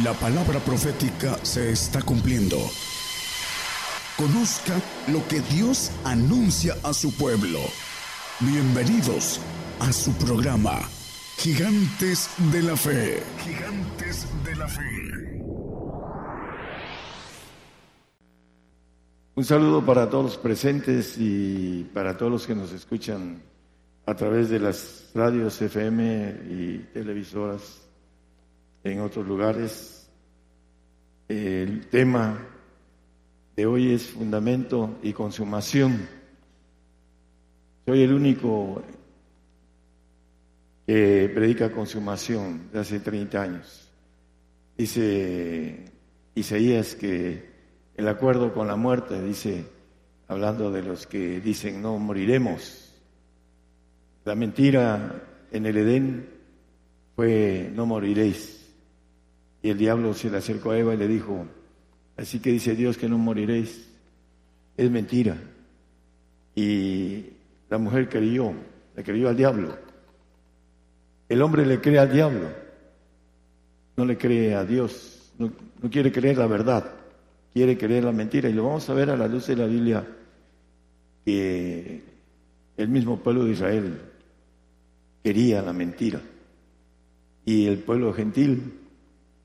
La palabra profética se está cumpliendo. Conozca lo que Dios anuncia a su pueblo. Bienvenidos a su programa, Gigantes de la Fe. Gigantes de la Fe. Un saludo para todos los presentes y para todos los que nos escuchan a través de las radios FM y televisoras en otros lugares. El tema de hoy es fundamento y consumación. Soy el único que predica consumación de hace 30 años. Dice Isaías que el acuerdo con la muerte, dice, hablando de los que dicen no moriremos. La mentira en el Edén fue no moriréis. Y el diablo se le acercó a Eva y le dijo, así que dice Dios que no moriréis. Es mentira. Y la mujer creyó, le creyó al diablo. El hombre le cree al diablo, no le cree a Dios, no, quiere creer la verdad, quiere creer la mentira. Y lo vamos a ver a la luz de la Biblia que el mismo pueblo de Israel quería la mentira. Y el pueblo gentil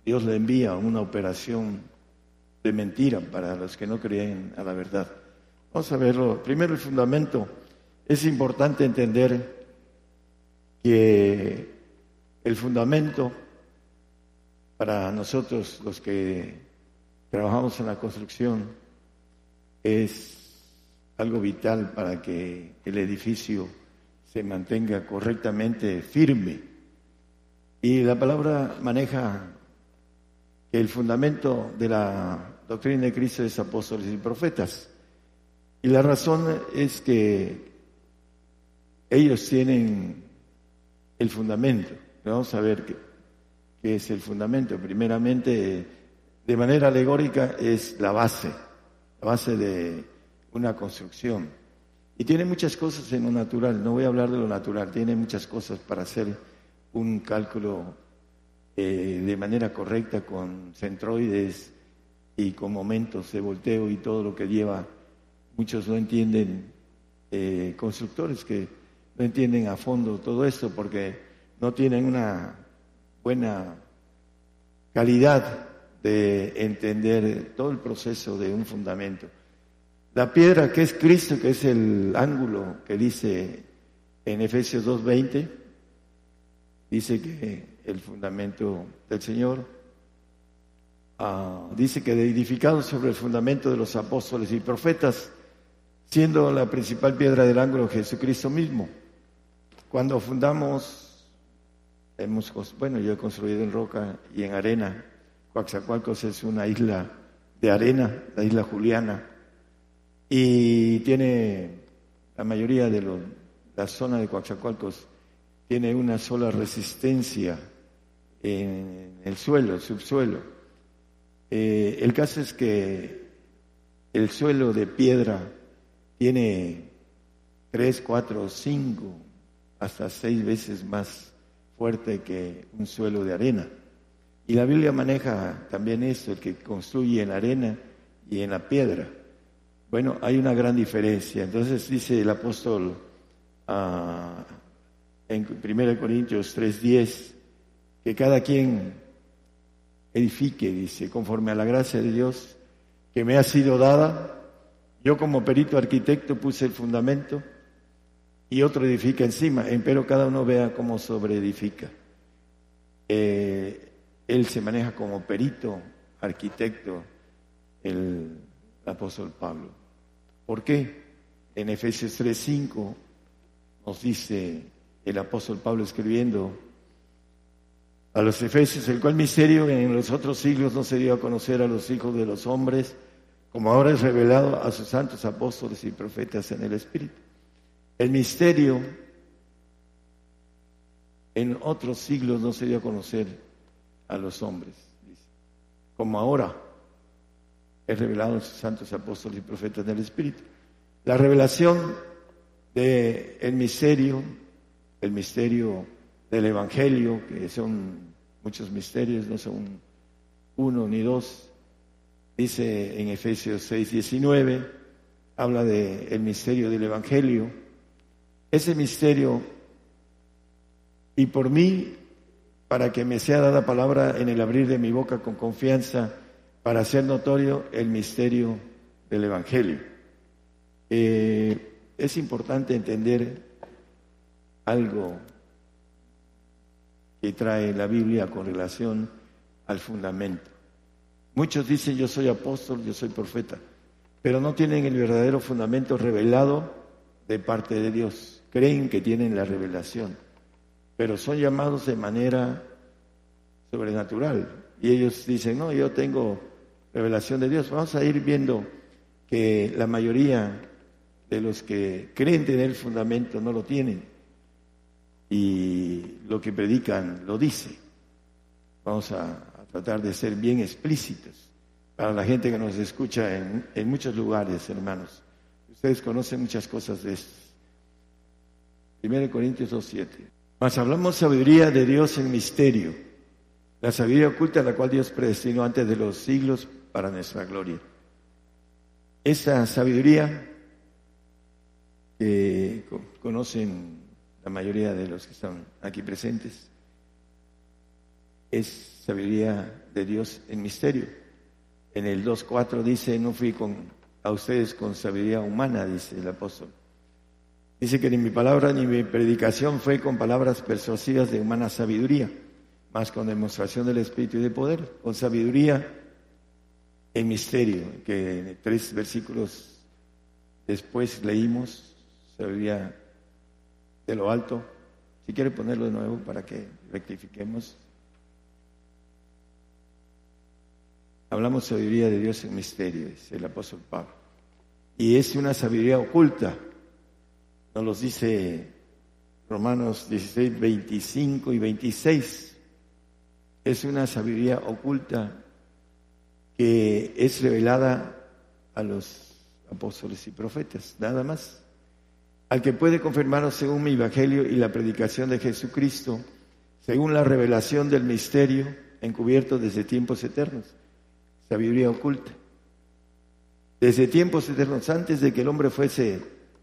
Dios le envía una operación de mentira para los que no creen a la verdad. Vamos a verlo. Primero el fundamento. Es importante entender que el fundamento para nosotros los que trabajamos en la construcción es algo vital para que el edificio se mantenga correctamente firme. Y la palabra maneja el fundamento de la doctrina de Cristo es apóstoles y profetas. Y la razón es que ellos tienen el fundamento. Vamos a ver qué, es el fundamento. Primeramente, de manera alegórica, es la base, la base de una construcción. Y tiene muchas cosas en lo natural. No voy a hablar de lo natural, tiene muchas cosas para hacer un cálculo eh, de manera correcta con centroides y con momentos de volteo y todo lo que lleva. Muchos no entienden, eh, constructores que no entienden a fondo todo esto porque no tienen una buena calidad de entender todo el proceso de un fundamento. La piedra que es Cristo, que es el ángulo que dice en Efesios 2.20, dice que el fundamento del Señor. Ah, dice que edificado sobre el fundamento de los apóstoles y profetas, siendo la principal piedra del ángulo Jesucristo mismo. Cuando fundamos, hemos, bueno, yo he construido en roca y en arena. Coaxacualcos es una isla de arena, la isla Juliana, y tiene la mayoría de la zona de Coaxacualcos tiene una sola resistencia en el suelo, el subsuelo. Eh, el caso es que el suelo de piedra tiene tres, cuatro, cinco, hasta seis veces más fuerte que un suelo de arena. Y la Biblia maneja también esto, el que construye en la arena y en la piedra. Bueno, hay una gran diferencia. Entonces dice el apóstol ah, en 1 Corintios 3:10, que cada quien edifique, dice, conforme a la gracia de Dios que me ha sido dada. Yo como perito arquitecto puse el fundamento y otro edifica encima, pero cada uno vea cómo sobreedifica. Eh, él se maneja como perito arquitecto, el apóstol Pablo. ¿Por qué? En Efesios 3:5 nos dice el apóstol Pablo escribiendo, a los Efesios, el cual misterio en los otros siglos no se dio a conocer a los hijos de los hombres, como ahora es revelado a sus santos apóstoles y profetas en el Espíritu. El misterio en otros siglos no se dio a conocer a los hombres, como ahora es revelado a sus santos apóstoles y profetas en el Espíritu. La revelación del el misterio, el misterio del Evangelio, que son muchos misterios, no son uno ni dos. Dice en Efesios 6, 19, habla del el misterio del Evangelio. Ese misterio, y por mí, para que me sea dada palabra en el abrir de mi boca con confianza, para hacer notorio el misterio del Evangelio. Eh, es importante entender algo que trae la Biblia con relación al fundamento. Muchos dicen yo soy apóstol, yo soy profeta, pero no tienen el verdadero fundamento revelado de parte de Dios. Creen que tienen la revelación, pero son llamados de manera sobrenatural. Y ellos dicen, no, yo tengo revelación de Dios. Vamos a ir viendo que la mayoría de los que creen tener el fundamento no lo tienen y lo que predican lo dice. Vamos a, tratar de ser bien explícitos para la gente que nos escucha en, en muchos lugares, hermanos. Ustedes conocen muchas cosas de esto. 1 Corintios 2.7. Mas hablamos sabiduría de Dios en misterio, la sabiduría oculta la cual Dios predestinó antes de los siglos para nuestra gloria. Esa sabiduría que conocen la mayoría de los que están aquí presentes, es sabiduría de Dios en misterio. En el 2.4 dice, no fui con, a ustedes con sabiduría humana, dice el apóstol. Dice que ni mi palabra ni mi predicación fue con palabras persuasivas de humana sabiduría, más con demostración del Espíritu y de poder, con sabiduría en misterio, que tres versículos después leímos, sabiduría de lo alto. Si quiere ponerlo de nuevo para que rectifiquemos. Hablamos sabiduría de Dios en misterio, dice el apóstol Pablo. Y es una sabiduría oculta. Nos los dice Romanos 16, 25 y 26. Es una sabiduría oculta que es revelada a los apóstoles y profetas, nada más al que puede confirmaros según mi evangelio y la predicación de Jesucristo, según la revelación del misterio encubierto desde tiempos eternos, sabiduría oculta. Desde tiempos eternos, antes de que el hombre fuese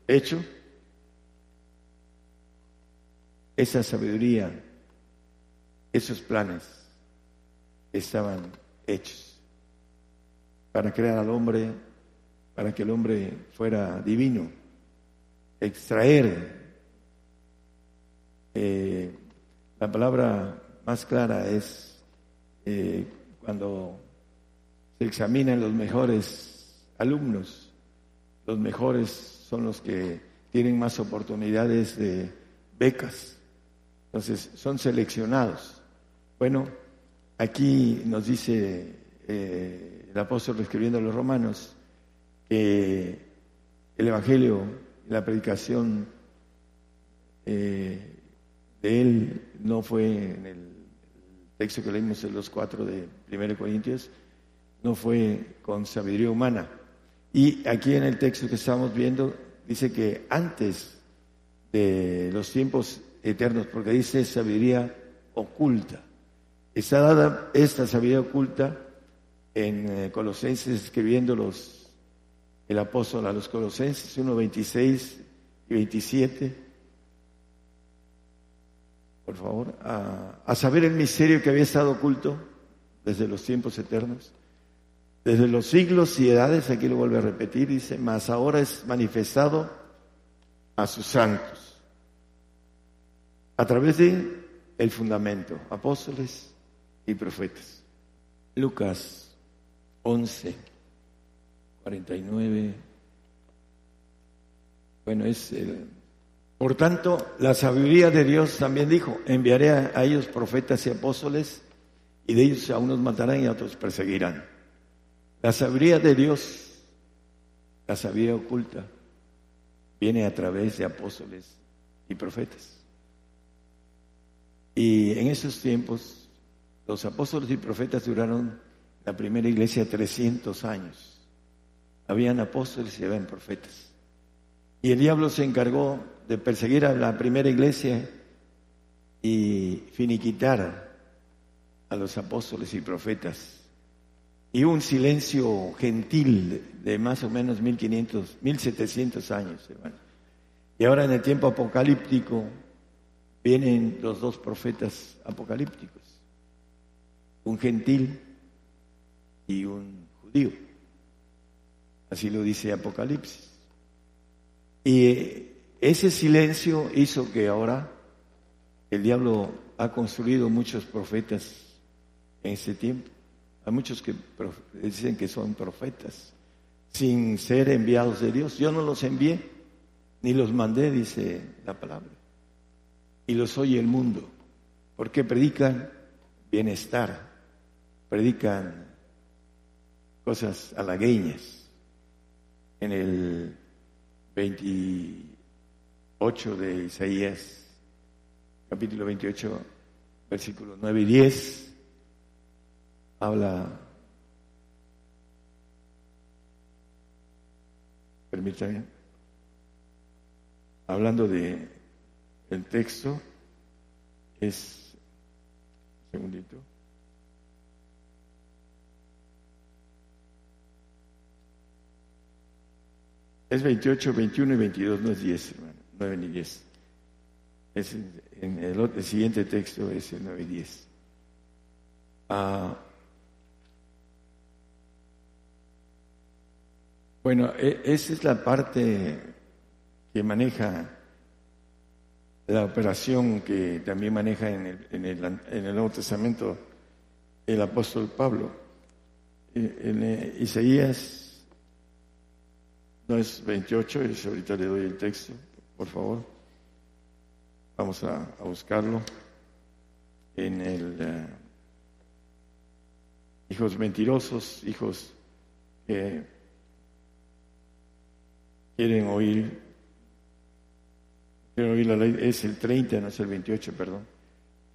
hecho, esa sabiduría, esos planes estaban hechos para crear al hombre, para que el hombre fuera divino extraer. Eh, la palabra más clara es eh, cuando se examinan los mejores alumnos. Los mejores son los que tienen más oportunidades de becas. Entonces, son seleccionados. Bueno, aquí nos dice eh, el apóstol escribiendo a los romanos que el Evangelio la predicación eh, de él no fue en el texto que leímos en los cuatro de 1 Corintios, no fue con sabiduría humana. Y aquí en el texto que estamos viendo dice que antes de los tiempos eternos, porque dice sabiduría oculta. Está dada esta sabiduría oculta en eh, Colosenses escribiendo los el apóstol a los Colosenses 1, 26 y 27. Por favor, a, saber el misterio que había estado oculto desde los tiempos eternos, desde los siglos y edades, aquí lo vuelve a repetir, dice, mas ahora es manifestado a sus santos, a través de el fundamento, apóstoles y profetas. Lucas 11. 49. Bueno, es el... Por tanto, la sabiduría de Dios también dijo, enviaré a, ellos profetas y apóstoles, y de ellos a unos matarán y a otros perseguirán. La sabiduría de Dios, la sabiduría oculta, viene a través de apóstoles y profetas. Y en esos tiempos, los apóstoles y profetas duraron la primera iglesia 300 años. Habían apóstoles y habían profetas. Y el diablo se encargó de perseguir a la primera iglesia y finiquitar a los apóstoles y profetas y un silencio gentil de más o menos 1500, 1700 años. Y ahora en el tiempo apocalíptico vienen los dos profetas apocalípticos, un gentil y un judío. Así lo dice Apocalipsis. Y ese silencio hizo que ahora el diablo ha construido muchos profetas en ese tiempo. Hay muchos que dicen que son profetas sin ser enviados de Dios. Yo no los envié, ni los mandé, dice la palabra. Y los oye el mundo, porque predican bienestar, predican cosas halagueñas. En el 28 de Isaías, capítulo 28, versículos 9 y 10, habla, permítame, hablando de el texto, es, un segundito, Es 28, 21 y 22, no es 10, hermano, 9 ni 10. Es en el, siguiente texto es el 9 y 10. Ah, bueno, e, esa es la parte que maneja la operación que también maneja en el, en el, en el Nuevo Testamento el apóstol Pablo. E, en eh, Isaías no es 28, es, ahorita le doy el texto, por favor. Vamos a, buscarlo en el eh, hijos mentirosos, hijos que quieren oír, quieren oír la ley, es el 30, no es el 28, perdón.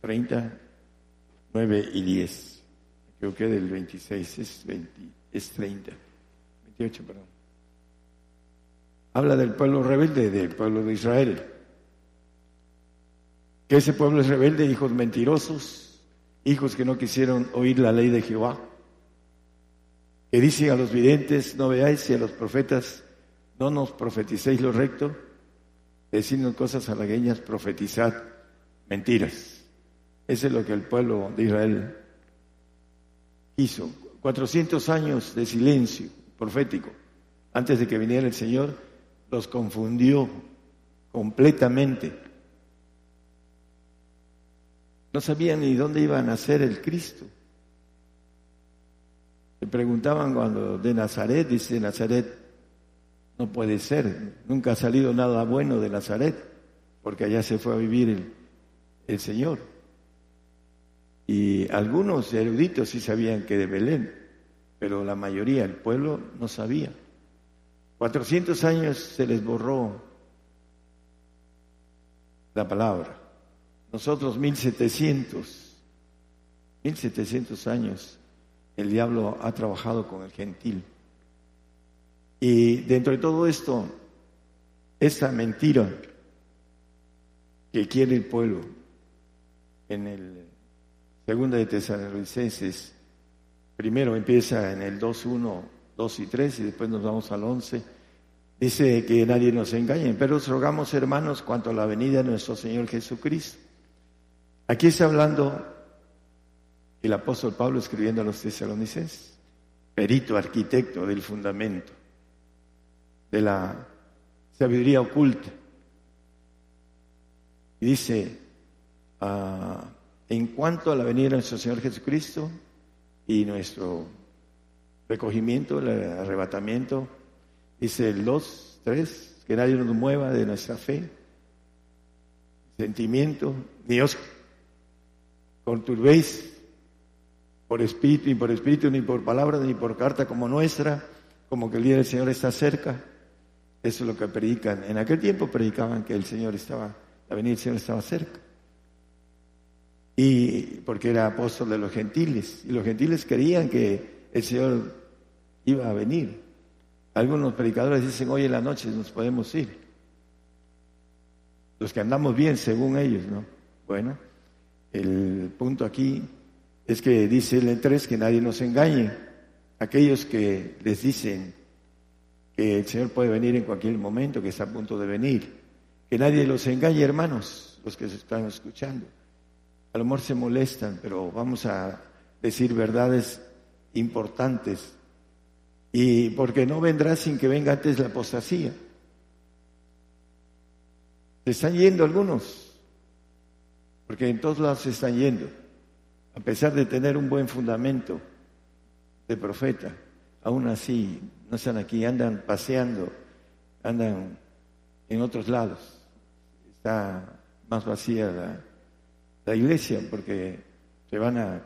30, 9 y 10. Creo que del 26 es, 20, es 30. 28, perdón. Habla del pueblo rebelde, del pueblo de Israel. Que ese pueblo es rebelde, hijos mentirosos, hijos que no quisieron oír la ley de Jehová. Que dicen a los videntes, no veáis, y a los profetas, no nos profeticéis lo recto, decidnos cosas halagueñas, profetizad mentiras. Eso es lo que el pueblo de Israel hizo. 400 años de silencio profético antes de que viniera el Señor los confundió completamente. No sabían ni dónde iba a nacer el Cristo. Le preguntaban cuando de Nazaret, dice Nazaret, no puede ser, nunca ha salido nada bueno de Nazaret, porque allá se fue a vivir el, el Señor. Y algunos eruditos sí sabían que de Belén, pero la mayoría, el pueblo, no sabía. 400 años se les borró la palabra. Nosotros 1700, 1700 años el diablo ha trabajado con el gentil. Y dentro de todo esto, esa mentira que quiere el pueblo en el segundo de Tesalonicenses, primero empieza en el 2.1 2 y 3 y después nos vamos al 11. Dice que nadie nos engañe, pero os rogamos hermanos cuanto a la venida de nuestro Señor Jesucristo. Aquí está hablando el apóstol Pablo escribiendo a los tesalonicenses, perito, arquitecto del fundamento, de la sabiduría oculta. Y dice, ah, en cuanto a la venida de nuestro Señor Jesucristo y nuestro recogimiento, el arrebatamiento. Dice el 2, 3, que nadie nos mueva de nuestra fe, sentimiento, ni os conturbéis por espíritu, ni por espíritu, ni por palabra, ni por carta como nuestra, como que el día del Señor está cerca. Eso es lo que predican. En aquel tiempo predicaban que el Señor estaba, la venida del Señor estaba cerca. Y porque era apóstol de los gentiles. Y los gentiles querían que el Señor iba a venir. Algunos predicadores dicen, hoy en la noche nos podemos ir. Los que andamos bien, según ellos, ¿no? Bueno, el punto aquí es que dice el 3 que nadie nos engañe. aquellos que les dicen que el Señor puede venir en cualquier momento, que está a punto de venir. Que nadie los engañe, hermanos, los que se están escuchando. A lo mejor se molestan, pero vamos a decir verdades importantes. Y porque no vendrá sin que venga antes la apostasía. Se están yendo algunos, porque en todos lados se están yendo, a pesar de tener un buen fundamento de profeta, aún así no están aquí, andan paseando, andan en otros lados. Está más vacía la, iglesia porque se van a,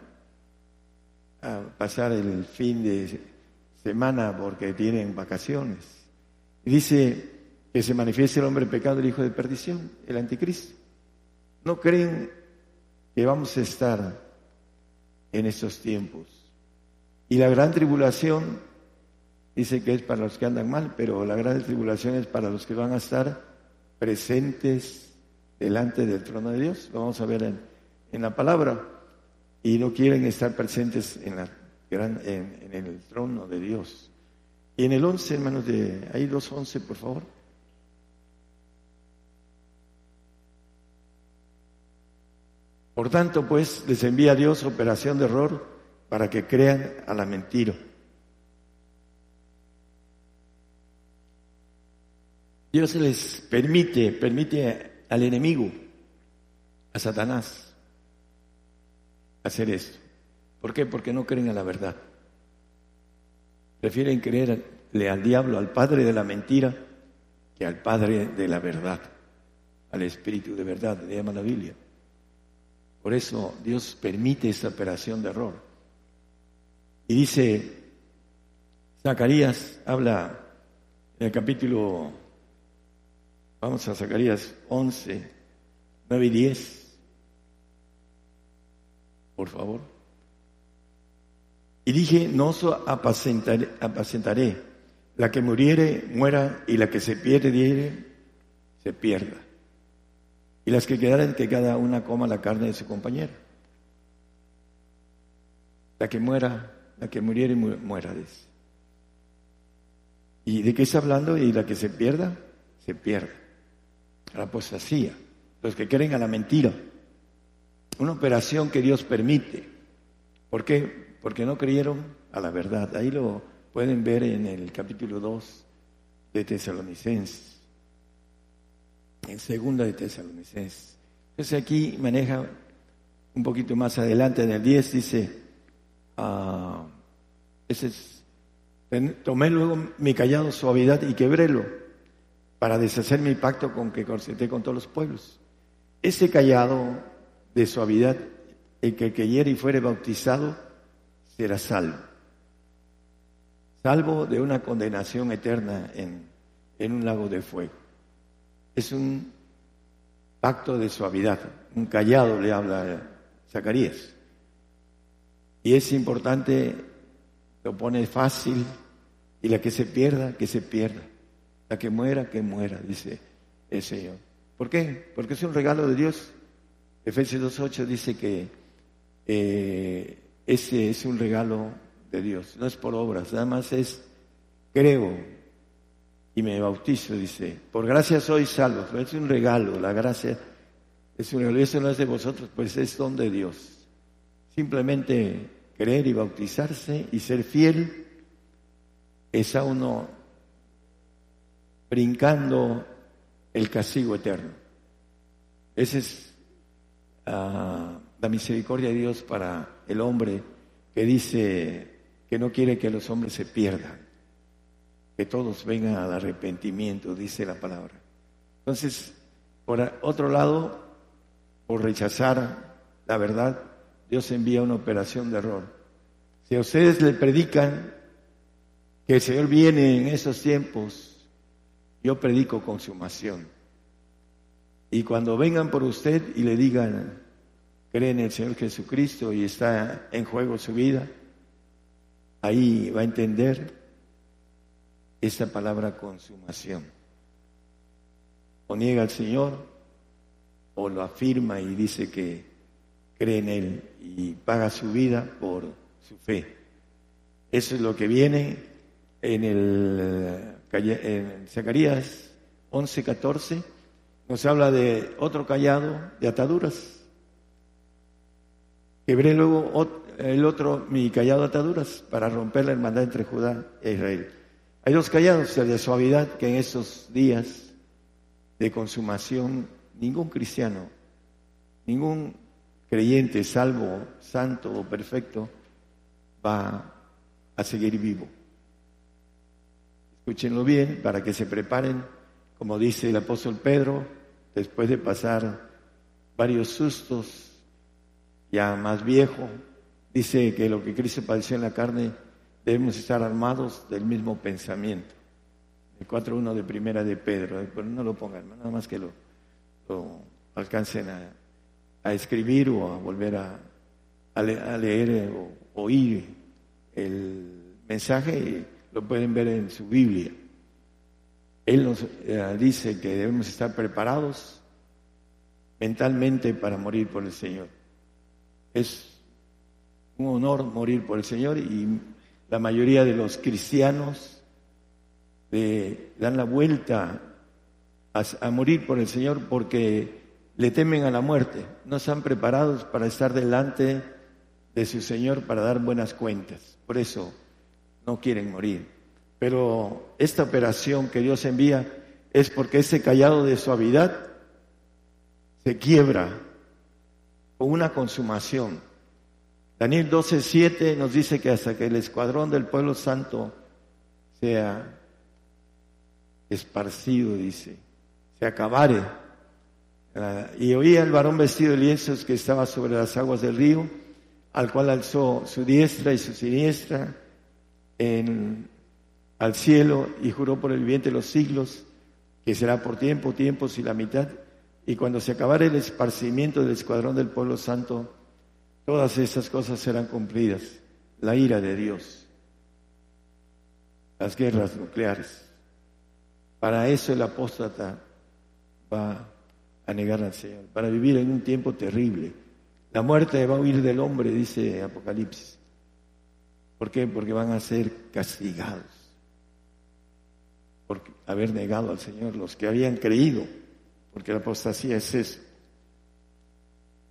a pasar el fin de semana porque tienen vacaciones. Y dice que se manifieste el hombre pecado, el hijo de perdición, el anticristo. ¿No creen que vamos a estar en estos tiempos? Y la gran tribulación dice que es para los que andan mal, pero la gran tribulación es para los que van a estar presentes delante del trono de Dios. Lo vamos a ver en, en la palabra. Y no quieren estar presentes en, la en el trono de Dios. Y en el 11, hermanos, de ahí los 11, por favor. Por tanto, pues, les envía a Dios operación de error para que crean a la mentira. Dios les permite, permite al enemigo, a Satanás, hacer esto. ¿Por qué? Porque no creen a la verdad. Prefieren creerle al diablo, al padre de la mentira, que al padre de la verdad, al espíritu de verdad, le llama la Biblia. Por eso Dios permite esta operación de error. Y dice, Zacarías habla en el capítulo, vamos a Zacarías 11, 9 y 10, por favor. Y dije, no os apacentaré, apacentaré, la que muriere, muera, y la que se pierde, se pierda. Y las que quedaren, que cada una coma la carne de su compañero. La que muera, la que muriere, muera, dice. ¿Y de qué está hablando? Y la que se pierda, se pierde. La apostasía. Los que creen a la mentira. Una operación que Dios permite. ¿Por qué? Porque no creyeron a la verdad. Ahí lo pueden ver en el capítulo 2 de Tesalonicenses en segunda de Tesalonicenses. Entonces aquí maneja un poquito más adelante en el 10, dice, ah, tomé luego mi callado suavidad y quebrélo para deshacer mi pacto con que corseté con todos los pueblos. Ese callado de suavidad, el que creyere y fuere bautizado, será salvo. Salvo de una condenación eterna en, en un lago de fuego es un pacto de suavidad, un callado le habla Zacarías. Y es importante, lo pone fácil, y la que se pierda, que se pierda. La que muera, que muera, dice el Señor. ¿Por qué? Porque es un regalo de Dios. Efesios 2.8 dice que eh, ese es un regalo de Dios, no es por obras, nada más es creo, y me bautizo, dice, por gracia soy salvo, es un regalo, la gracia es un regalo, eso no es de vosotros, pues es don de Dios. Simplemente creer y bautizarse y ser fiel es a uno brincando el castigo eterno. Esa es ah, la misericordia de Dios para el hombre que dice que no quiere que los hombres se pierdan que todos vengan al arrepentimiento, dice la palabra. Entonces, por otro lado, por rechazar la verdad, Dios envía una operación de error. Si a ustedes le predican que el Señor viene en esos tiempos, yo predico consumación. Y cuando vengan por usted y le digan, cree en el Señor Jesucristo y está en juego su vida, ahí va a entender esta palabra consumación. O niega al Señor o lo afirma y dice que cree en Él y paga su vida por su fe. Eso es lo que viene en el en Zacarías 11, 14. Nos habla de otro callado de ataduras. Quebré luego el otro, mi callado de ataduras, para romper la hermandad entre Judá e Israel. Hay dos callados, el de suavidad, que en estos días de consumación, ningún cristiano, ningún creyente, salvo, santo o perfecto, va a seguir vivo. Escúchenlo bien para que se preparen, como dice el apóstol Pedro, después de pasar varios sustos, ya más viejo, dice que lo que Cristo padeció en la carne, debemos estar armados del mismo pensamiento. El 4.1 de primera de Pedro, no lo pongan, nada más que lo, alcancen a, a, escribir o a volver a, a, leer eh, o oír el mensaje y lo pueden ver en su Biblia. Él nos eh, dice que debemos estar preparados mentalmente para morir por el Señor. Es un honor morir por el Señor y la mayoría de los cristianos dan la vuelta a, morir por el Señor porque le temen a la muerte. No están preparados para estar delante de su Señor para dar buenas cuentas. Por eso no quieren morir. Pero esta operación que Dios envía es porque ese callado de suavidad se quiebra una consumación. Daniel 12:7 nos dice que hasta que el escuadrón del pueblo santo sea esparcido, dice, se acabare. Ah, y oía el varón vestido de lienzos que estaba sobre las aguas del río, al cual alzó su diestra y su siniestra en, al cielo y juró por el viento de los siglos que será por tiempo, tiempos y la mitad. Y cuando se acabare el esparcimiento del escuadrón del pueblo santo, todas estas cosas serán cumplidas. La ira de Dios, las guerras nucleares, para eso el apóstata va a negar al Señor, para vivir en un tiempo terrible. La muerte va a huir del hombre, dice Apocalipsis. ¿Por qué? Porque van a ser castigados por haber negado al Señor los que habían creído, porque la apostasía es eso,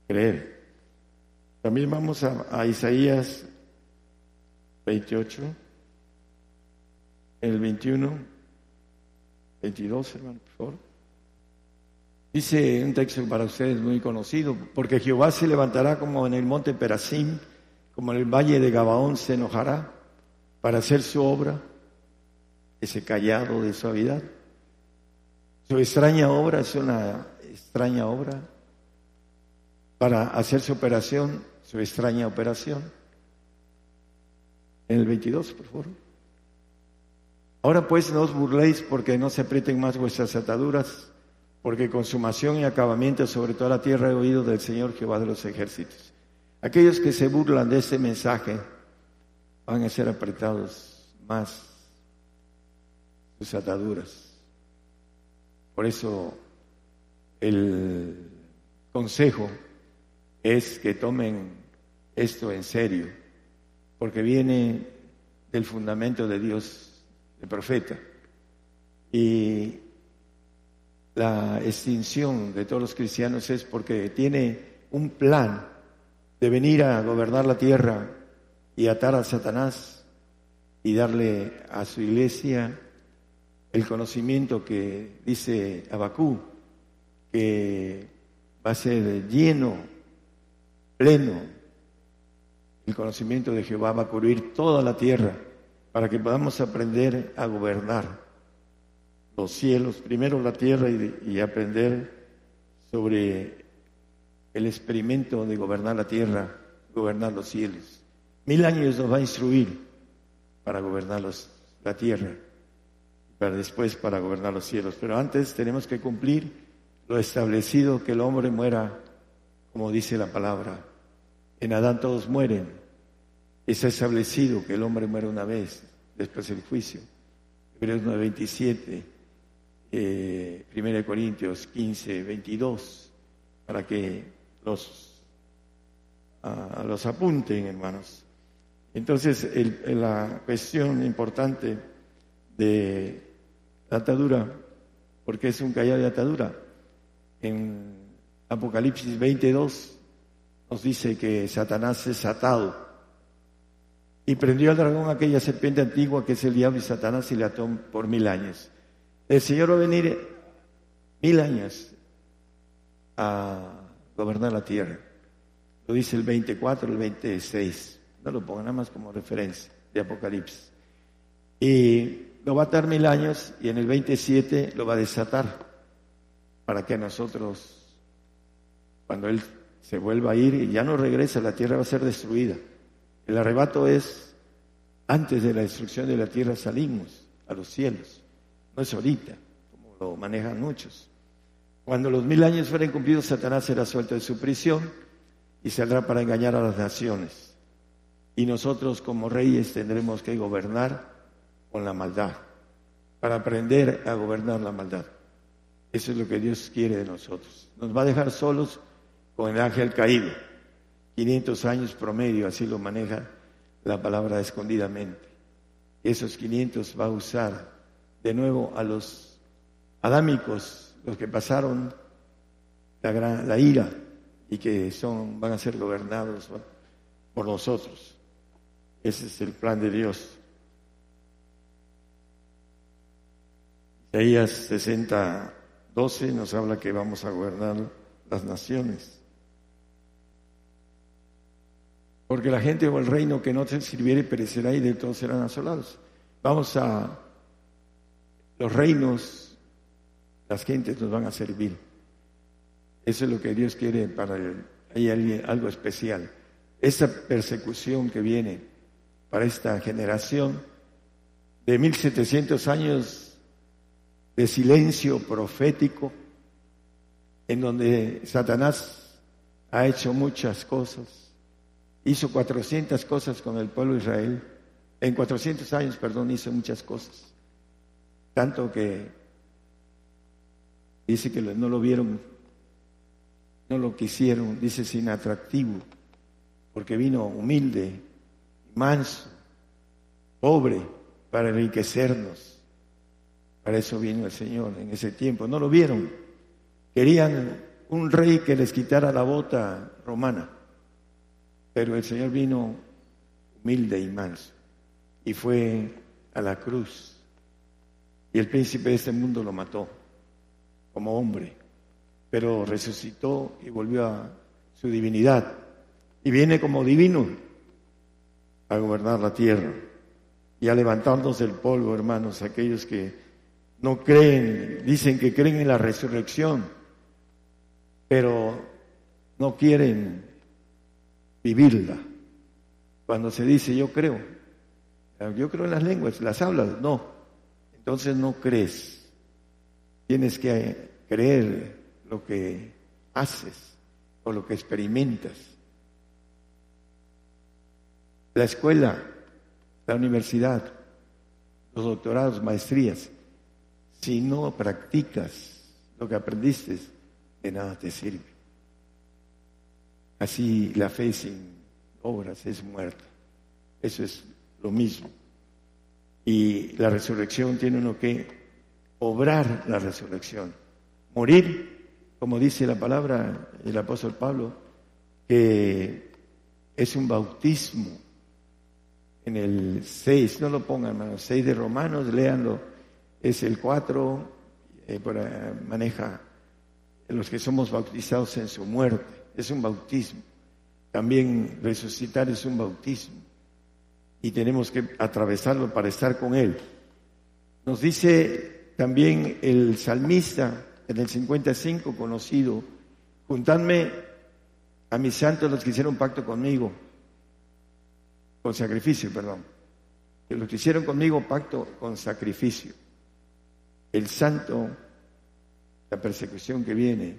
creer. También vamos a, Isaías 28, el 21. 22, hermano, por favor. Dice un texto para ustedes muy conocido, porque Jehová se levantará como en el monte Perasim, como en el valle de Gabaón se enojará para hacer su obra, ese callado de suavidad. Su extraña obra es una extraña obra para hacer su operación, su extraña operación. En el 22, por favor. Ahora pues no os burléis porque no se aprieten más vuestras ataduras, porque consumación y acabamiento sobre toda la tierra he oído del Señor Jehová de los ejércitos. Aquellos que se burlan de este mensaje van a ser apretados más sus ataduras. Por eso el consejo es que tomen esto en serio, porque viene del fundamento de Dios el profeta. Y la extinción de todos los cristianos es porque tiene un plan de venir a gobernar la tierra y atar a Satanás y darle a su iglesia el conocimiento que dice Abacú, que va a ser lleno, pleno. El conocimiento de Jehová va a cubrir toda la tierra para que podamos aprender a gobernar los cielos, primero la tierra y, aprender sobre el experimento de gobernar la tierra, gobernar los cielos. Mil años nos va a instruir para gobernar la tierra, después para gobernar los cielos. Pero antes tenemos que cumplir lo establecido, que el hombre muera, como dice la palabra. En Adán todos mueren, Está establecido que el hombre muere una vez, después del juicio. Hebreos 9, 27, eh, 1 Corintios 15, 22, para que los, los apunten, hermanos. Entonces, la cuestión importante de la atadura, porque es un callar de atadura, en Apocalipsis 22 nos dice que Satanás es atado y prendió al dragón aquella serpiente antigua que es el diablo y Satanás y le ató por mil años. El Señor va a venir mil años a gobernar la tierra. Lo dice el 24, el 26. No lo pongan nada más como referencia de Apocalipsis. Y lo va a atar mil años y en el 27 lo va a desatar para que nosotros, cuando Él se vuelva a ir y ya no regresa, la tierra va a ser destruida. El arrebato es antes de la destrucción de la tierra salimos a los cielos, no es ahorita, como lo manejan muchos. Cuando los mil años fueren cumplidos, Satanás será suelto de su prisión y saldrá para engañar a las naciones. Y nosotros como reyes tendremos que gobernar con la maldad, para aprender a gobernar la maldad. Eso es lo que Dios quiere de nosotros. Nos va a dejar solos con el ángel caído. 500 años promedio, así lo maneja la palabra escondidamente. Esos 500 va a usar de nuevo a los adámicos, los que pasaron la, la ira y que son, van a ser gobernados por nosotros. Ese es el plan de Dios. Isaías 60, 12 nos habla que vamos a gobernar las naciones. Porque la gente o el reino que no te sirviere perecerá y de todos serán asolados. Vamos a los reinos, las gentes nos van a servir. Eso es lo que Dios quiere para él. Hay algo especial. Esa persecución que viene para esta generación de 1700 años de silencio profético, en donde Satanás ha hecho muchas cosas, hizo 400 cosas con el pueblo de Israel. En 400 años, perdón, hizo muchas cosas. Tanto que dice que no lo vieron, no lo quisieron, dice sin atractivo, porque vino humilde, manso, pobre, para enriquecernos. Para eso vino el Señor en ese tiempo. No lo vieron. Querían un rey que les quitara la bota romana. Pero el Señor vino humilde y manso y fue a la cruz. Y el príncipe de este mundo lo mató como hombre, pero resucitó y volvió a su divinidad. Y viene como divino a gobernar la tierra y a levantarnos del polvo, hermanos, aquellos que no creen, dicen que creen en la resurrección, pero no quieren vivirla. Cuando se dice yo creo, yo creo en las lenguas, las hablas, no. Entonces no crees. Tienes que creer lo que haces o lo que experimentas. La escuela, la universidad, los doctorados, maestrías, si no practicas lo que aprendiste, de nada te sirve. Así la fe sin obras es muerta. Eso es lo mismo. Y la resurrección tiene uno que obrar la resurrección. Morir, como dice la palabra del apóstol Pablo, que es un bautismo. En el 6, no lo pongan, hermano, 6 de Romanos, léanlo, es el 4, eh, maneja los que somos bautizados en su muerte es un bautismo. También resucitar es un bautismo. Y tenemos que atravesarlo para estar con Él. Nos dice también el salmista en el 55 conocido, juntadme a mis santos los que hicieron pacto conmigo, con sacrificio, perdón, los que hicieron conmigo pacto con sacrificio. El santo, la persecución que viene,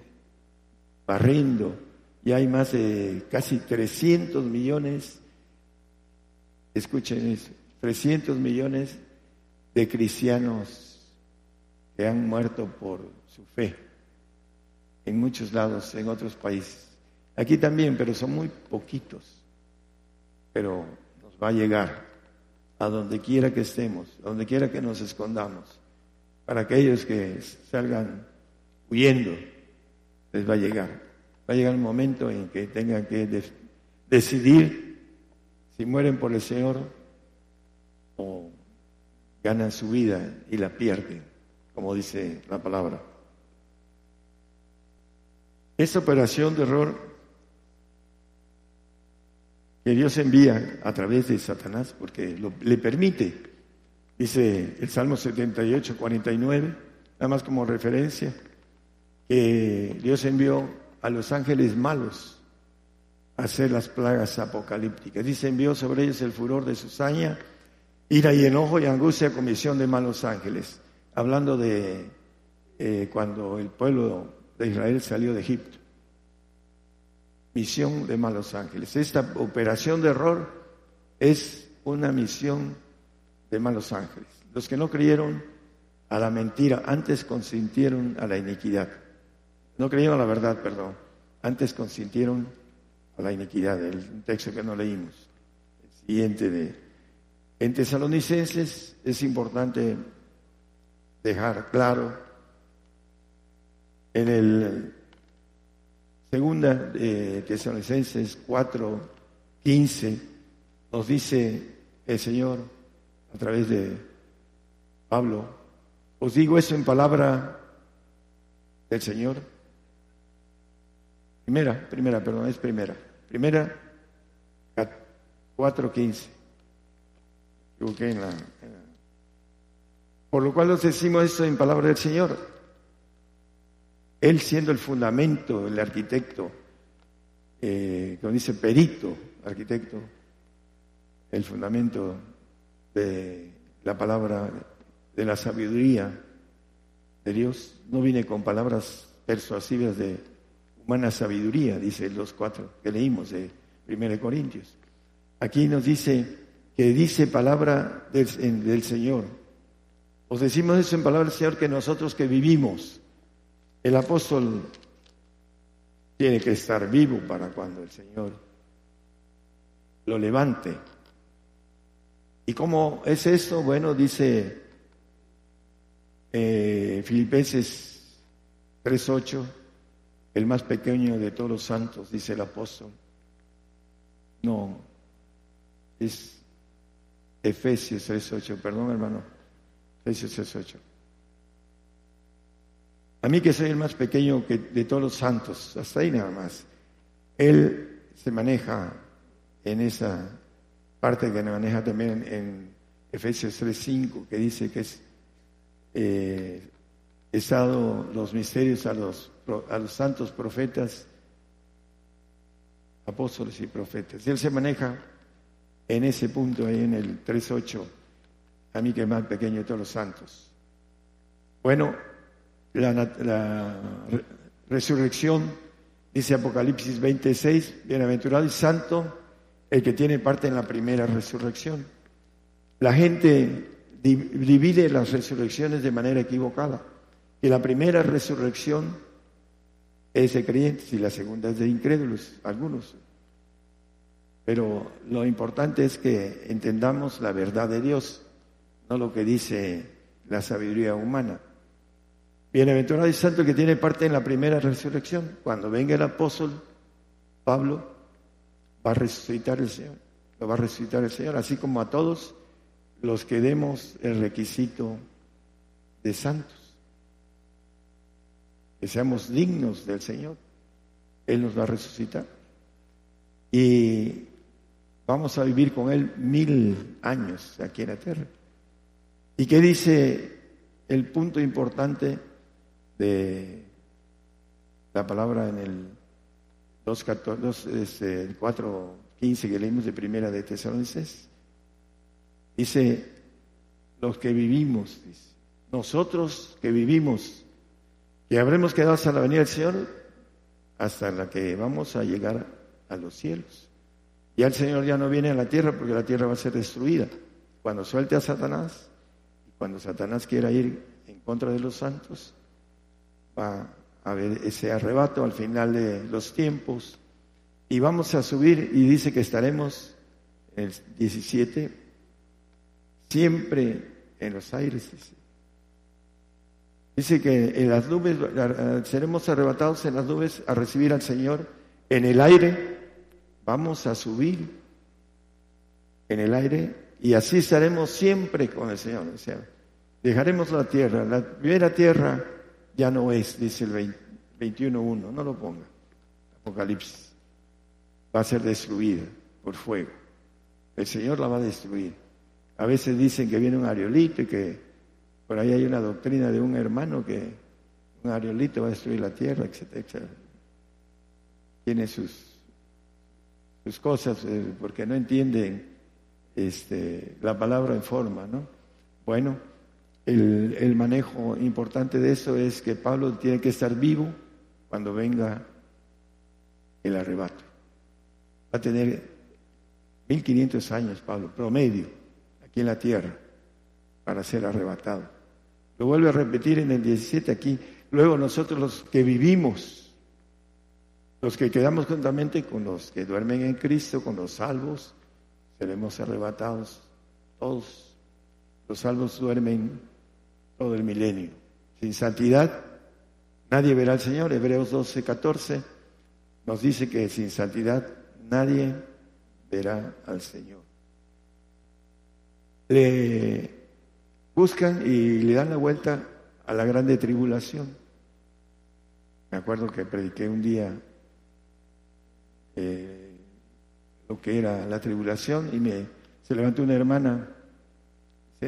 barriendo y hay más de casi 300 millones, escuchen eso, 300 millones de cristianos que han muerto por su fe en muchos lados, en otros países. Aquí también, pero son muy poquitos. Pero nos va a llegar a donde quiera que estemos, a donde quiera que nos escondamos. Para aquellos que salgan huyendo, les va a llegar. Va a llegar un momento en que tengan que decidir si mueren por el Señor o ganan su vida y la pierden, como dice la palabra. Esta operación de error que Dios envía a través de Satanás, porque le permite, dice el Salmo 78, 49, nada más como referencia, que Dios envió a los ángeles malos a hacer las plagas apocalípticas. Dice, envió sobre ellos el furor de su saña, ira y enojo y angustia comisión de malos ángeles. Hablando de eh, cuando el pueblo de Israel salió de Egipto. Misión de malos ángeles. Esta operación de error es una misión de malos ángeles. Los que no creyeron a la mentira, antes consintieron a la iniquidad. No creyeron a la verdad, perdón. Antes consintieron a la iniquidad. El texto que no leímos. El siguiente de... En Tesalonicenses es importante dejar claro en el segunda de Tesalonicenses 4, 15, nos dice el Señor a través de Pablo, os digo eso en palabra del Señor. Primera, primera, perdón, es primera. Primera, 4.15. En la, por lo cual os decimos esto en palabra del Señor él siendo el fundamento, el arquitecto, eh, como dice perito, arquitecto, el fundamento de la palabra, de la sabiduría de Dios, no viene con palabras persuasivas de humana sabiduría, dice los cuatro que leímos de 1 Corintios. Aquí nos dice que dice palabra del, del Señor. Os decimos eso en palabra del Señor que nosotros que vivimos el apóstol tiene que estar vivo para cuando el Señor lo levante. ¿Y cómo es esto? Bueno, dice eh, Filipenses 3.8, el más pequeño de todos los santos, dice el apóstol. No, es Efesios 3.8, perdón hermano, Efesios 3.8. A mí que soy el más pequeño que de todos los santos, hasta ahí nada más. Él se maneja en esa parte que maneja también en Efesios 3.5, que dice que es eh, estado los misterios a los, a los santos profetas, apóstoles y profetas. Y él se maneja en ese punto ahí en el 3.8, a mí que es más pequeño de todos los santos. Bueno, la, resurrección, dice Apocalipsis 26, bienaventurado y santo el que tiene parte en la primera resurrección. La gente divide las resurrecciones de manera equivocada. Y la primera resurrección es de creyentes y la segunda es de incrédulos, algunos. Pero lo importante es que entendamos la verdad de Dios, no lo que dice la sabiduría humana. Bienaventurado y santo que tiene parte en la primera resurrección. Cuando venga el apóstol Pablo, va a resucitar el Señor. Lo va a resucitar el Señor, así como a todos los que demos el requisito de santos. Que seamos dignos del Señor. Él nos va a resucitar. Y vamos a vivir con Él mil años aquí en la tierra. ¿Y qué dice el punto importante? de la palabra en el 4.15 este, que leímos de primera de Tesalonicenses. Dice, los que vivimos, nosotros que vivimos, que habremos quedado hasta la venida del Señor, hasta la que vamos a llegar a los cielos. y el Señor ya no viene a la tierra porque la tierra va a ser destruida. Cuando suelte a Satanás, cuando Satanás quiera ir en contra de los santos, va a haber ese arrebato al final de los tiempos y vamos a subir y dice que estaremos el 17, siempre en los aires, dice. Que en las nubes, seremos arrebatados en las nubes a recibir al Señor en el aire, vamos a subir en el aire y así estaremos siempre con el Señor. O dejaremos la tierra. La primera tierra ya no es, dice el 21.1, no lo ponga. Apocalipsis. Va a ser destruida por fuego. El Señor la va a destruir. A veces dicen que viene un ariolito y que por ahí hay una doctrina de un hermano que un ariolito va a destruir la tierra, etcétera, etcétera. Tiene sus, sus cosas eh, porque no entienden este, la palabra en forma, ¿no? Bueno, el, manejo importante de eso es que Pablo tiene que estar vivo cuando venga el arrebato. Va a tener 1500 años, Pablo, promedio, aquí en la tierra, para ser arrebatado. Lo vuelve a repetir en el 17 aquí. Luego nosotros los que vivimos, los que quedamos juntamente con los que duermen en Cristo, con los salvos, seremos arrebatados. Todos los salvos duermen todo el milenio. Sin santidad, nadie verá al Señor. Hebreos 12, 14 nos dice que sin santidad nadie verá al Señor. Le buscan y le dan la vuelta a la grande tribulación. Me acuerdo que prediqué un día eh, lo que era la tribulación y me se levantó una hermana.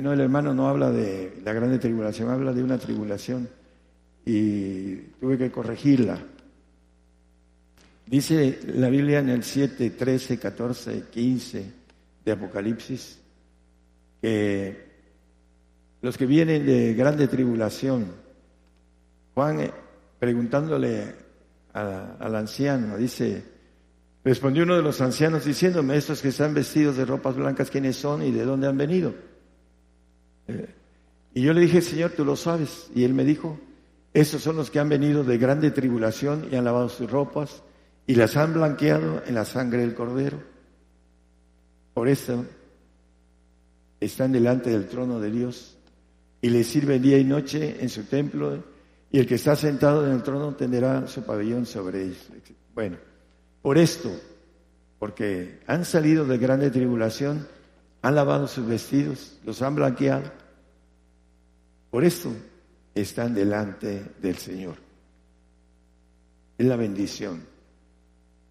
No, el hermano no habla de la grande tribulación, habla de una tribulación. Y tuve que corregirla. Dice la Biblia en el 7, 13, 14, 15 de Apocalipsis que los que vienen de grande tribulación, Juan eh, preguntándole al anciano, dice, respondió uno de los ancianos diciéndome, estos que están vestidos de ropas blancas, ¿quiénes son y de dónde han venido? Y yo le dije, Señor, tú lo sabes. Y él me dijo, esos son los que han venido de grande tribulación y han lavado sus ropas y las han blanqueado en la sangre del cordero. Por eso están delante del trono de Dios y le sirve día y noche en su templo, y el que está sentado en el trono tendrá su pabellón sobre ellos. Bueno, por esto, porque han salido de grande tribulación, han lavado sus vestidos, los han blanqueado, por esto están delante del Señor. Es la bendición.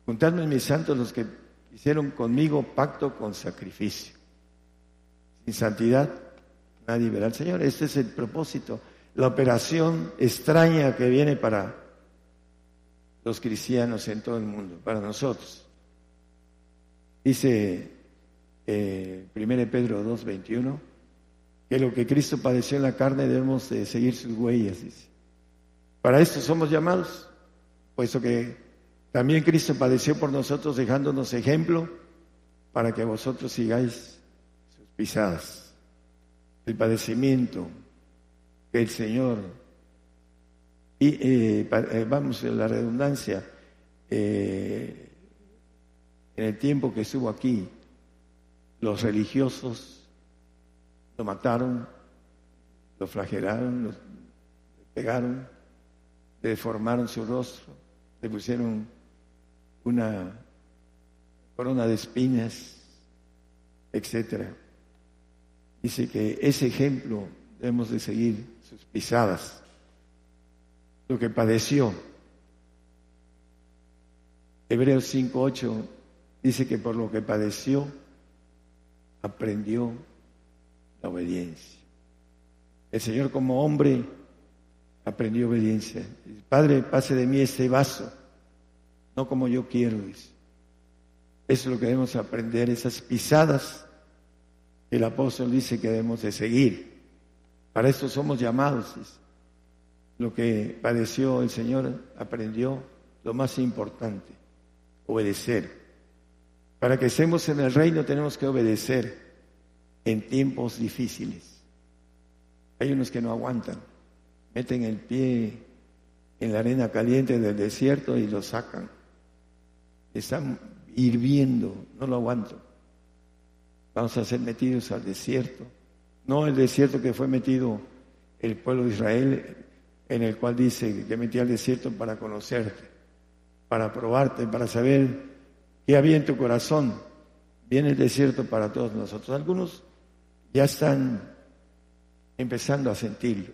Juntadme mis santos los que hicieron conmigo pacto con sacrificio. Sin santidad nadie verá al Señor. Este es el propósito, la operación extraña que viene para los cristianos en todo el mundo, para nosotros. Dice eh, 1 Pedro 2.21 que lo que Cristo padeció en la carne debemos de seguir sus huellas. Dice. Para esto somos llamados, puesto que también Cristo padeció por nosotros dejándonos ejemplo para que vosotros sigáis sus pisadas el padecimiento que el Señor, y eh, eh, vamos a la redundancia, eh, en el tiempo que estuvo aquí, los religiosos lo mataron, lo flagelaron, lo pegaron, le deformaron su rostro, le pusieron una corona de espinas, etcétera. Dice que ese ejemplo debemos de seguir sus pisadas, lo que padeció. Hebreos 5.8 dice que por lo que padeció, aprendió obediencia. El Señor como hombre aprendió obediencia. Padre, pase de mí este vaso, no como yo quiero. Eso es lo que debemos aprender, esas pisadas el apóstol dice que debemos de seguir. Para esto somos llamados. Lo que padeció el Señor aprendió lo más importante, obedecer. Para que estemos en el reino tenemos que obedecer en tiempos difíciles. Hay unos que no aguantan, meten el pie en la arena caliente del desierto y lo sacan. Están hirviendo, no lo aguanto. vamos a ser metidos al desierto. No el desierto que fue metido el pueblo de Israel, en el cual dice que metí al desierto para conocerte, para probarte, para saber qué había en tu corazón. Viene el desierto para todos nosotros. Algunos ya están empezando a sentirlo,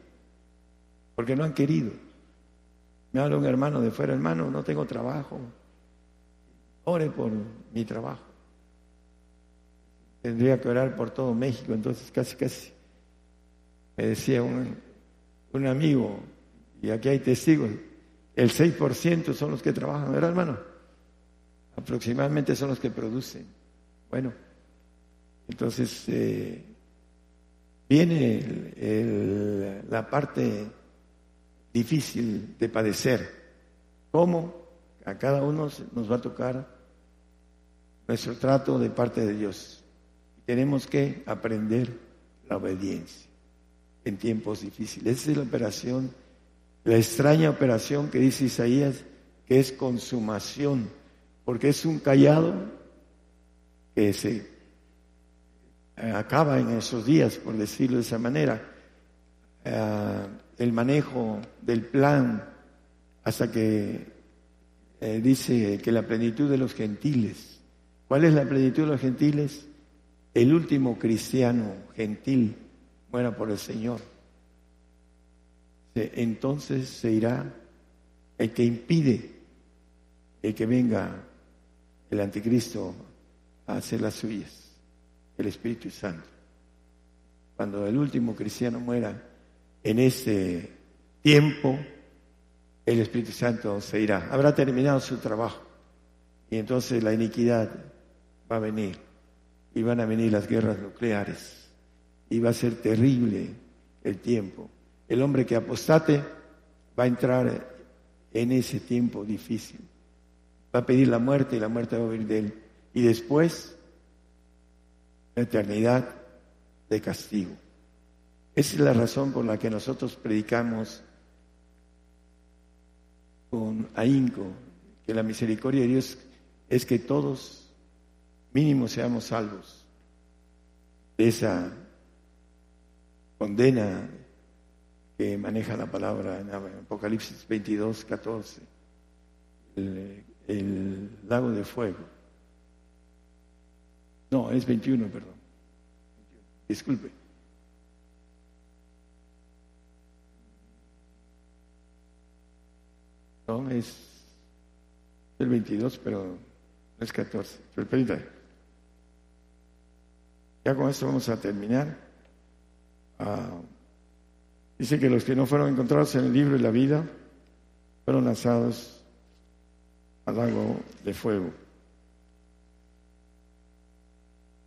porque no han querido. Me habla un hermano de fuera, hermano, no tengo trabajo. Ore por mi trabajo tendría que orar por todo México, entonces casi, casi me decía un, un amigo, y aquí hay testigos, el 6% son los que trabajan, ¿verdad hermano? Aproximadamente son los que producen. Bueno, entonces eh, viene la parte difícil de padecer. ¿Cómo? A cada uno nos va a tocar nuestro trato de parte de Dios. Tenemos que aprender la obediencia en tiempos difíciles. Esa es la operación, la extraña operación que dice Isaías, que es consumación, porque es un callado que se acaba en esos días, por decirlo de esa manera. Ah, el manejo del plan hasta que eh, dice que la plenitud de los gentiles. ¿Cuál es la plenitud de los gentiles? el último cristiano gentil muera por el Señor, entonces se irá el que impide el que venga el anticristo a hacer las suyas, el Espíritu Santo. Cuando el último cristiano muera en ese tiempo, el Espíritu Santo se irá. Habrá terminado su trabajo y entonces la iniquidad va a venir y van a venir las guerras nucleares y va a ser terrible el tiempo. El hombre que apostate va a entrar en ese tiempo difícil. Va a pedir la muerte y la muerte va a venir de él. Y después, eternidad de castigo. Esa es la razón por la que nosotros predicamos con ahínco que la misericordia de Dios es que todos mínimo seamos salvos de esa condena que maneja la palabra en Apocalipsis 22, 14, el, lago de fuego. No, es 21, perdón. Disculpe. No, es el 22, pero no es 14. Pero ya con esto vamos a terminar. Ah, dice que los que no fueron encontrados en el libro de la vida fueron lanzados al lago de fuego.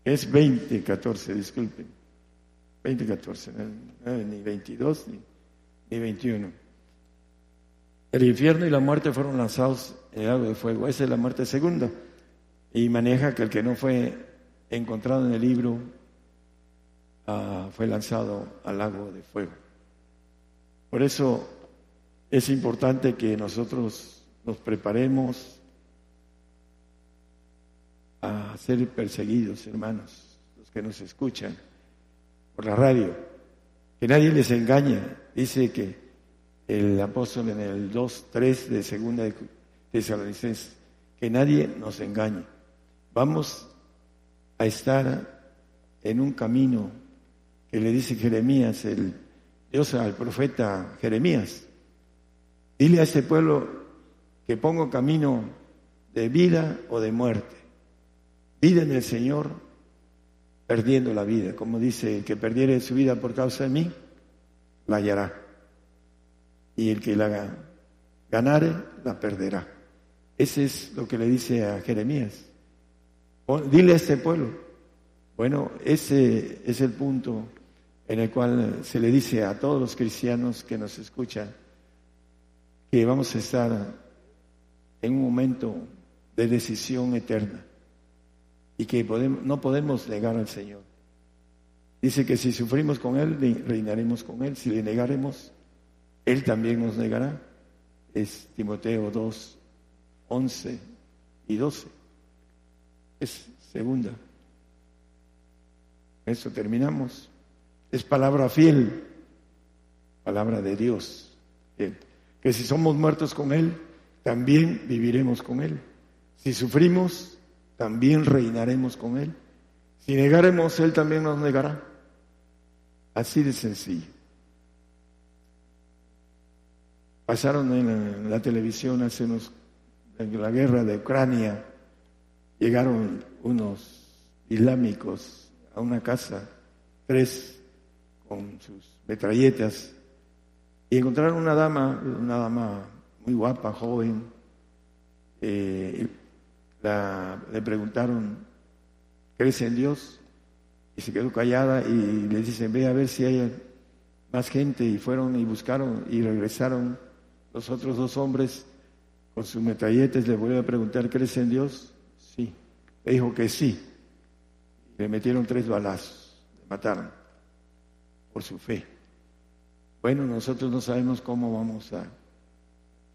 Es 20, 14, disculpen. 20, 14, ni 22 ni, ni 21. El infierno y la muerte fueron lanzados en lago de fuego. Esa es la muerte segunda. Y maneja que el que no fue encontrado en el libro ah, fue lanzado al lago de fuego. Por eso es importante que nosotros nos preparemos a ser perseguidos, hermanos, los que nos escuchan por la radio. Que nadie les engañe. Dice que el apóstol en el 2.3 de segunda de Tesalonicenses, que nadie nos engañe. Vamos a estar en un camino que le dice Jeremías, el Dios al profeta Jeremías. Dile a ese pueblo que pongo camino de vida o de muerte. Vida en el Señor, perdiendo la vida. Como dice, el que perdiere su vida por causa de mí, la hallará. Y el que la ganare, la perderá. Ese es lo que le dice a Jeremías. Dile a este pueblo. Bueno, ese es el punto en el cual se le dice a todos los cristianos que nos escuchan que vamos a estar en un momento de decisión eterna y que no podemos negar al Señor. Dice que si sufrimos con Él, reinaremos con Él. Si le negaremos, Él también nos negará. Es Timoteo 2, 11 y 12 es segunda. Eso terminamos. Es palabra fiel, palabra de Dios. Que si somos muertos con Él, también viviremos con Él. Si sufrimos, también reinaremos con Él. Si negaremos, Él también nos negará. Así de sencillo. Pasaron en la, televisión hace unos, en la guerra de Ucrania, llegaron unos islámicos a una casa, tres con sus metralletas, y encontraron una dama, una dama muy guapa, joven, eh, le preguntaron, ¿crees en Dios? Y se quedó callada y le dicen, ve a ver si hay más gente. Y fueron y buscaron y regresaron los otros dos hombres con sus metralletes. Le volvieron a preguntar, ¿crees en Dios? Sí. Le dijo que sí. Le metieron tres balazos, le mataron por su fe. Bueno, nosotros no sabemos cómo vamos a,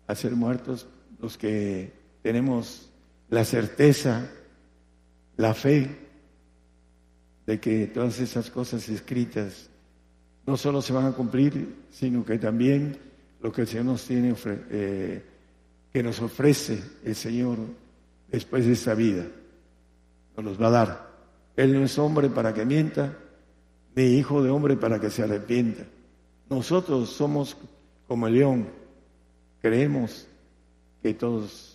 a ser muertos los que tenemos la certeza, la fe de que todas esas cosas escritas no solo se van a cumplir, sino que también lo que el Señor nos tiene, eh, que nos ofrece el Señor después de esta vida, nos los va a dar. Él no es hombre para que mienta, ni hijo de hombre para que se arrepienta. Nosotros somos como el león, creemos que todos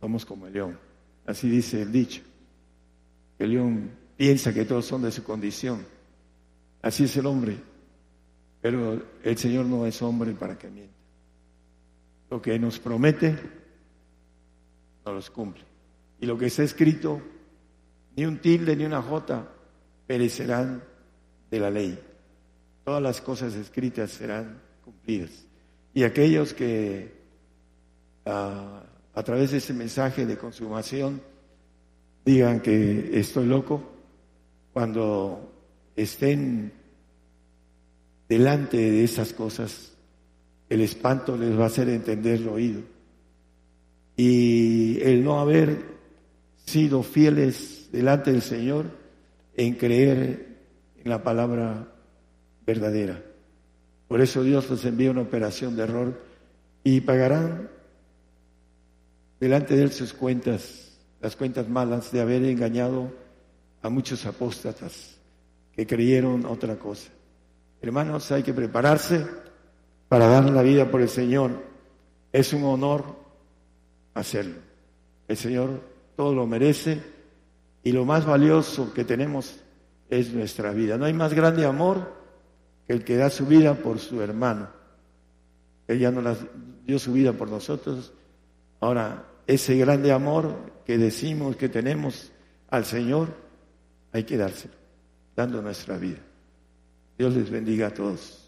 somos como el león. Así dice el dicho. El león piensa que todos son de su condición. Así es el hombre. Pero el Señor no es hombre para que mienta. Lo que nos promete, no los cumple. Y lo que está escrito, ni un tilde ni una jota perecerán de la ley. Todas las cosas escritas serán cumplidas. Y aquellos que a través de ese mensaje de consumación digan que estoy loco, cuando estén delante de esas cosas, el espanto les va a hacer entender lo oído. Y el no haber sido fieles delante del Señor en creer en la palabra verdadera. Por eso Dios les envía una operación de error y pagarán delante de él sus cuentas, las cuentas malas de haber engañado a muchos apóstatas que creyeron otra cosa. Hermanos, hay que prepararse para dar la vida por el Señor. Es un honor hacerlo. El Señor todo lo merece y lo más valioso que tenemos es nuestra vida. No hay más grande amor que el que da su vida por su hermano. Él ya no dio su vida por nosotros. Ahora, ese grande amor que decimos que tenemos al Señor, hay que dárselo, dando nuestra vida. Dios les bendiga a todos.